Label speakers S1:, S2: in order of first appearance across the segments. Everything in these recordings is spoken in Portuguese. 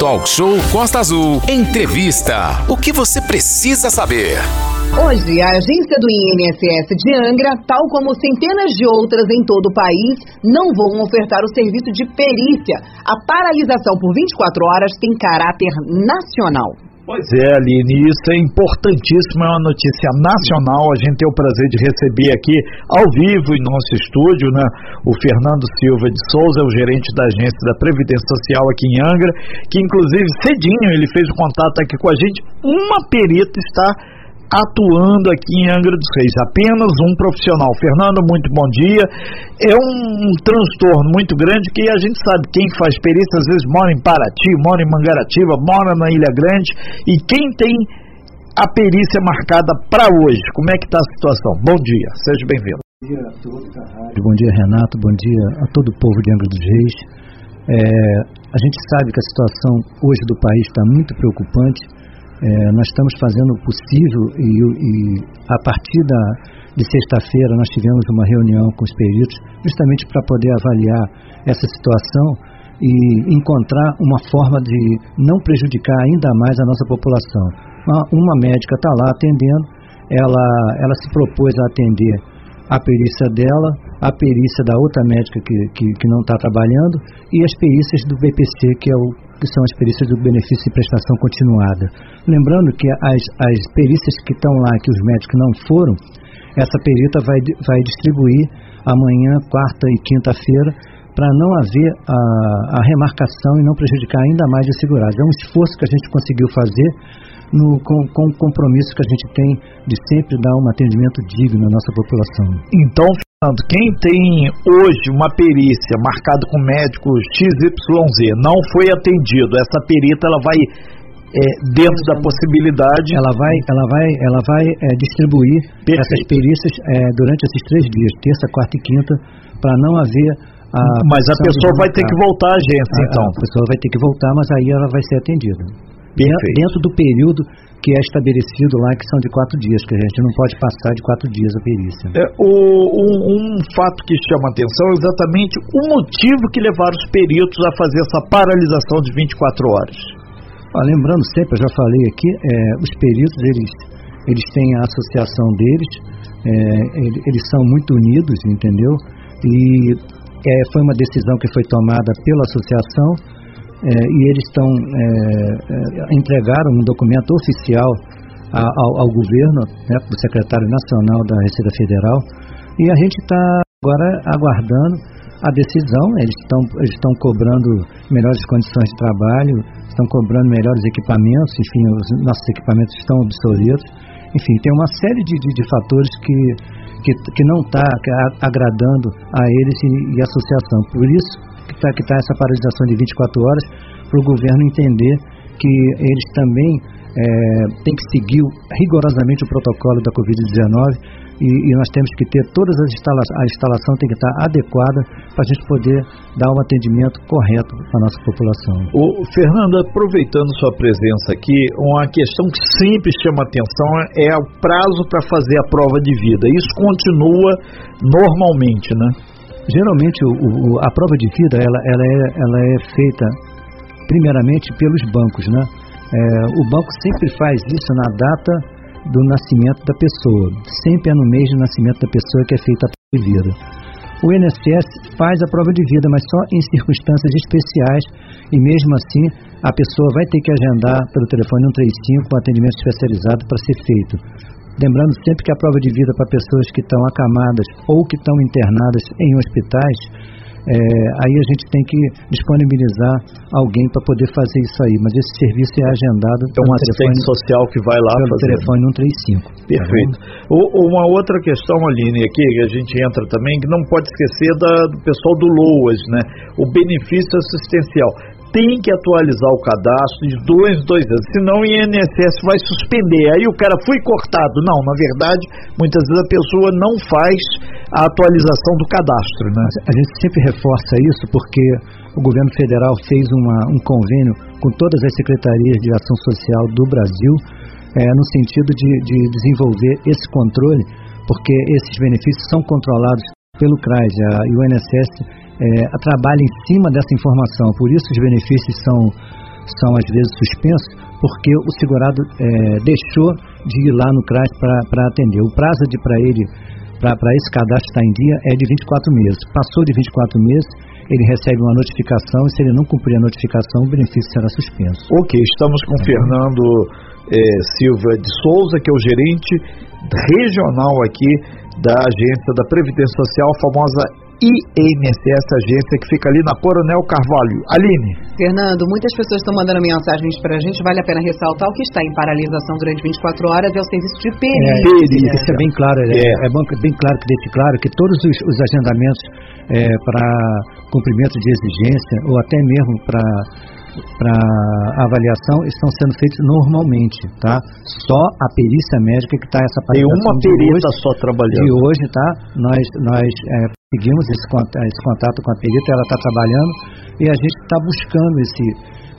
S1: Talk Show Costa Azul. Entrevista. O que você precisa saber?
S2: Hoje, a agência do INSS de Angra, tal como centenas de outras em todo o país, não vão ofertar o serviço de perícia. A paralisação por 24 horas tem caráter nacional.
S3: Pois é, Aline, isso é importantíssimo, é uma notícia nacional. A gente tem o prazer de receber aqui ao vivo em nosso estúdio, né, o Fernando Silva de Souza, o gerente da agência da Previdência Social aqui em Angra, que inclusive cedinho ele fez o contato aqui com a gente. Uma perita está atuando aqui em Angra dos Reis, apenas um profissional. Fernando, muito bom dia. É um, um, transtorno muito grande que a gente sabe quem faz perícia às vezes mora em Paraty, mora em Mangaratiba, mora na Ilha Grande e quem tem a perícia marcada para hoje. Como é que está a situação? Bom dia, seja bem-vindo.
S4: Bom dia a todos da rádio. Bom dia, Renato. Bom dia a todo o povo de Angra dos Reis. É, a gente sabe que a situação hoje do país está muito preocupante é, nós estamos fazendo o possível e, e a partir da, de sexta-feira nós tivemos uma reunião com os peritos justamente para poder avaliar essa situação e encontrar uma forma de não prejudicar ainda mais a nossa população. Uma, uma médica está lá atendendo, ela, ela se propôs a atender a perícia dela, a perícia da outra médica que, que, que não está trabalhando e as perícias do BPC, que é o que são as perícias do benefício de prestação continuada. Lembrando que as, as perícias que estão lá, que os médicos não foram, essa perita vai, vai distribuir amanhã, quarta e quinta-feira, para não haver a, a, remarcação e não prejudicar ainda mais os segurados. É um esforço que a gente conseguiu fazer no, com, com o compromisso que a gente tem de sempre dar um atendimento digno à nossa população.
S3: Então, quem tem hoje uma perícia marcada com médico XYZ não foi atendido, essa perita ela vai é, dentro da possibilidade.
S4: Ela vai, ela vai, ela vai é, distribuir Perfeito. essas perícias é, durante esses três dias, terça, quarta e quinta, para não haver a.
S3: Mas a pessoa vai ter que voltar à agência, a, então.
S4: A pessoa vai ter que voltar, mas aí ela vai ser atendida. Perfeito. Dentro do período que é estabelecido lá, que são de quatro dias, que a gente não pode passar de quatro dias a perícia.
S3: É, o, um, um, fato que chama atenção é exatamente o motivo que levaram os peritos a fazer essa paralisação de 24 horas.
S4: Ah, lembrando sempre, eu já falei aqui, é, os peritos, eles, eles têm a associação deles, é, eles são muito unidos, entendeu? E é, foi uma decisão que foi tomada pela associação, é, e eles estão é, é, entregaram um documento oficial a, ao, ao, governo, né, para o secretário nacional da Receita Federal, e a gente está agora aguardando a decisão. Eles estão eles estão cobrando melhores condições de trabalho, estão cobrando melhores equipamentos, enfim, os nossos equipamentos estão obsoletos. Enfim, tem uma série de, de, de fatores que, que, que não está agradando a eles e, e a associação. Por isso, que está tá essa paralisação de 24 horas para o governo entender que eles também é, têm que seguir rigorosamente o protocolo da Covid-19 e, e, nós temos que ter todas as instalações, a instalação tem que estar adequada para a gente poder dar um atendimento correto à nossa população.
S3: O Fernando, aproveitando sua presença aqui, uma questão que sempre chama atenção é o prazo para fazer a prova de vida. Isso continua normalmente, né?
S4: Geralmente o, o, a prova de vida ela, ela, é, ela é feita primeiramente pelos bancos, né? É, o banco sempre faz isso na data do nascimento da pessoa, sempre é no mês de nascimento da pessoa que é feita a prova de vida. O INSS faz a prova de vida, mas só em circunstâncias especiais e mesmo assim a pessoa vai ter que agendar pelo telefone 135 um atendimento especializado para ser feito. Lembrando sempre que a prova de vida para pessoas que estão acamadas ou que estão internadas em hospitais, é, aí a gente tem que disponibilizar alguém para poder fazer isso aí. Mas esse serviço é agendado
S3: é um assistente telefone, social que vai lá
S4: pelo
S3: fazer.
S4: telefone 135.
S3: Perfeito. Tá uma outra questão, Aline, aqui que a gente entra também, que não pode esquecer da, do pessoal do LOAS, né? O benefício assistencial tem que atualizar o cadastro de dois em dois anos, senão o INSS vai suspender. Aí o cara foi cortado. Não, na verdade, muitas vezes a pessoa não faz a atualização do cadastro. Né?
S4: A gente sempre reforça isso porque o governo federal fez uma, um convênio com todas as secretarias de ação social do Brasil, é, no sentido de, de desenvolver esse controle, porque esses benefícios são controlados pelo CRAS e o INSS é, trabalha em cima dessa informação. Por isso os benefícios são, são às vezes suspensos porque o segurado é, deixou de ir lá no CRAS para atender. O prazo de para ele, para esse cadastro estar em dia, é de 24 meses. Passou de 24 meses, ele recebe uma notificação e se ele não cumprir a notificação, o benefício será suspenso.
S3: Ok, estamos com o Fernando eh, Silva de Souza, que é o gerente regional aqui da Agência da Previdência Social, a famosa INSS, agência que fica ali na Coronel Carvalho. Aline.
S2: Fernando, muitas pessoas estão mandando mensagens para a gente, vale a pena ressaltar o que está em paralisação durante 24 horas é o serviço de perícia. É,
S4: perícia. Isso é bem claro, é, é. é bem claro que deixe claro que todos os, os agendamentos é, para cumprimento de exigência ou até mesmo para para avaliação estão sendo feitos normalmente, tá? Só a perícia médica que está essa
S3: Tem uma perita só trabalhando.
S4: De hoje, tá? Nós nós é, seguimos esse, esse contato com a perita, ela está trabalhando e a gente está buscando esse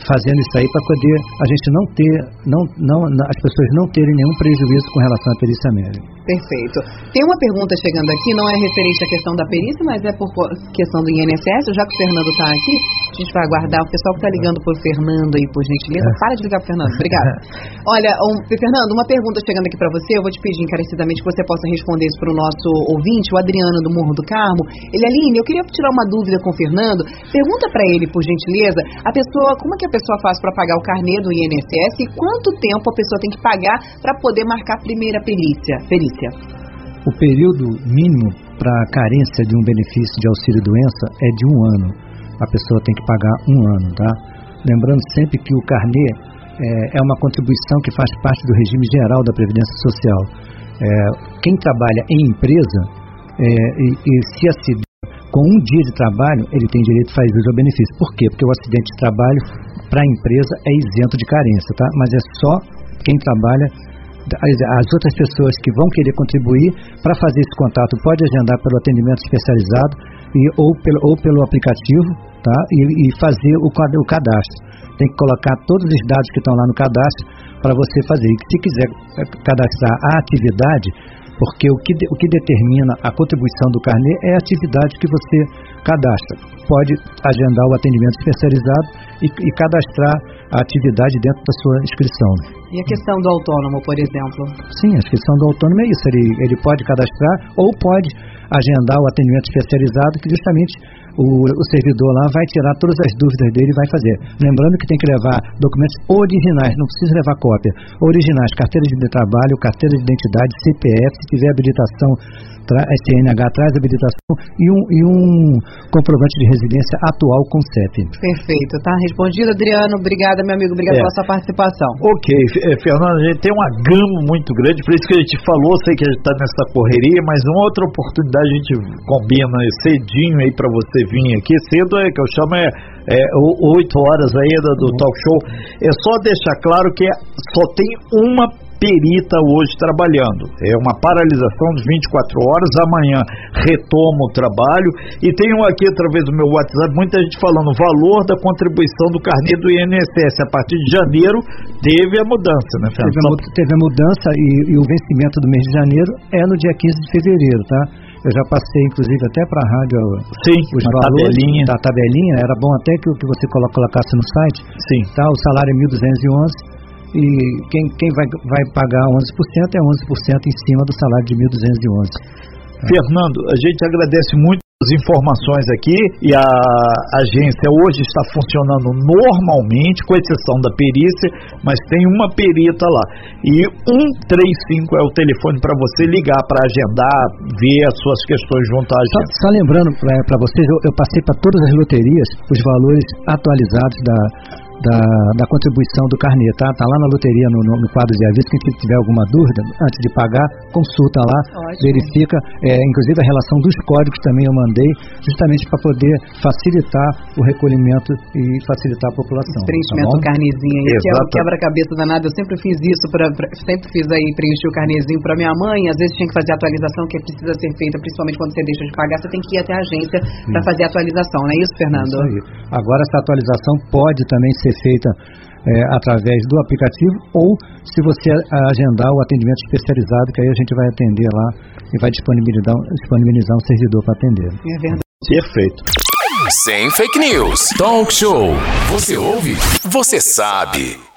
S4: fazendo isso aí para poder a gente não ter, não, não, as pessoas não terem nenhum prejuízo com relação à perícia médica.
S2: Perfeito. Tem uma pergunta chegando aqui, não é referente à questão da perícia, mas é por questão do INSS. Já que o Fernando está aqui, a gente vai aguardar. O pessoal que está ligando por Fernando aí, por gentileza, é. para de ligar para Fernando. Obrigada. Olha, um, Fernando, uma pergunta chegando aqui para você. Eu vou te pedir encarecidamente que você possa responder isso para o nosso ouvinte, o Adriano do Morro do Carmo. Ele, Aline, eu queria tirar uma dúvida com o Fernando. Pergunta para ele, por gentileza, a pessoa, como é que a pessoa faz para pagar o carnê do INSS e quanto tempo a pessoa tem que pagar para poder marcar a primeira perícia? perícia?
S4: O período mínimo para a carência de um benefício de auxílio-doença é de um ano. A pessoa tem que pagar um ano, tá? Lembrando sempre que o carnê é, é uma contribuição que faz parte do regime geral da Previdência Social. É, quem trabalha em empresa é, e, e se acidenta com um dia de trabalho, ele tem direito a fazer o benefício. Por quê? Porque o acidente de trabalho para a empresa é isento de carência, tá? Mas é só quem trabalha as outras pessoas que vão querer contribuir para fazer esse contato pode agendar pelo atendimento especializado e, ou, pelo, ou pelo aplicativo tá? e, e fazer o, o cadastro. Tem que colocar todos os dados que estão lá no cadastro para você fazer. E se quiser eh, cadastrar a atividade, porque o que, o que determina a contribuição do carnê é a atividade que você cadastra. Pode agendar o atendimento especializado e, e cadastrar a atividade dentro da sua inscrição.
S2: E a questão do autônomo, por exemplo?
S4: Sim, a inscrição do autônomo é isso. Ele, ele pode cadastrar ou pode agendar o atendimento especializado, que justamente o, o, servidor lá vai tirar todas as dúvidas dele e vai fazer. Lembrando que tem que levar documentos originais, não precisa levar cópia. Originais, carteira de trabalho, carteira de identidade, CPF, se tiver habilitação CNH traz habilitação e um, e um comprovante de residência atual com CEP.
S2: Perfeito, tá respondido, Adriano. Obrigada, meu amigo. Obrigado é. pela sua participação.
S3: Ok, eh, Fernando, a gente tem uma gama muito grande, por isso que a gente falou, sei que a gente está nessa correria, mas uma outra oportunidade a gente combina cedinho aí para você vir aqui. Cedo é que eu chamo é é, 8 horas aí do, talk show. É só deixar claro que só tem uma perita hoje trabalhando. É uma paralisação de 24 horas. Amanhã retoma o trabalho. E tenho aqui, através do meu WhatsApp, muita gente falando o valor da contribuição do carnê do INSS. A partir de janeiro teve a mudança, né,
S4: Fernando? Teve a mudança e, e, o vencimento do mês de janeiro é no dia 15 de fevereiro, tá? Eu já passei, inclusive, até para a rádio
S3: Sim, os valores tabelinha.
S4: da tabelinha. Era bom até que, que você colocasse no site.
S3: Sim.
S4: Tá? O salário é 1.211 e quem, quem vai, vai pagar 11% é 11% em cima do salário de 1.211.
S3: Fernando, a gente agradece muito informações aqui e a agência hoje está funcionando normalmente, com exceção da perícia, mas tem uma perita lá. E 135 é o telefone para você ligar para agendar, ver as suas questões junto à agência.
S4: Só, só lembrando para vocês, eu, eu passei para todas as loterias os valores atualizados da, da, da contribuição do carnê, tá? Tá lá na loteria, no, no, no quadro de aviso, quem tiver alguma dúvida, antes de pagar, consulta lá, Ótimo. verifica, é, inclusive a relação dos códigos também eu mandei, justamente para poder facilitar o recolhimento e facilitar a população. Esse
S2: preenchimento tá do carnezinho aí, Exato. que é o quebra-cabeça danado, eu sempre fiz isso, pra, pra, sempre fiz aí preencher o carnezinho para minha mãe, às vezes tinha que fazer a atualização que precisa ser feita, principalmente quando você deixa de pagar, você tem que ir até a agência para fazer a atualização, não é isso, Fernando? Isso
S4: aí. Agora essa atualização pode também ser ser feita é, através do aplicativo ou se você agendar o atendimento especializado, que aí a gente vai atender lá e vai disponibilizar, disponibilizar um servidor para atender.
S2: É verdade.
S3: Perfeito.
S1: Sem fake news. Talk show. Você ouve? Você sabe.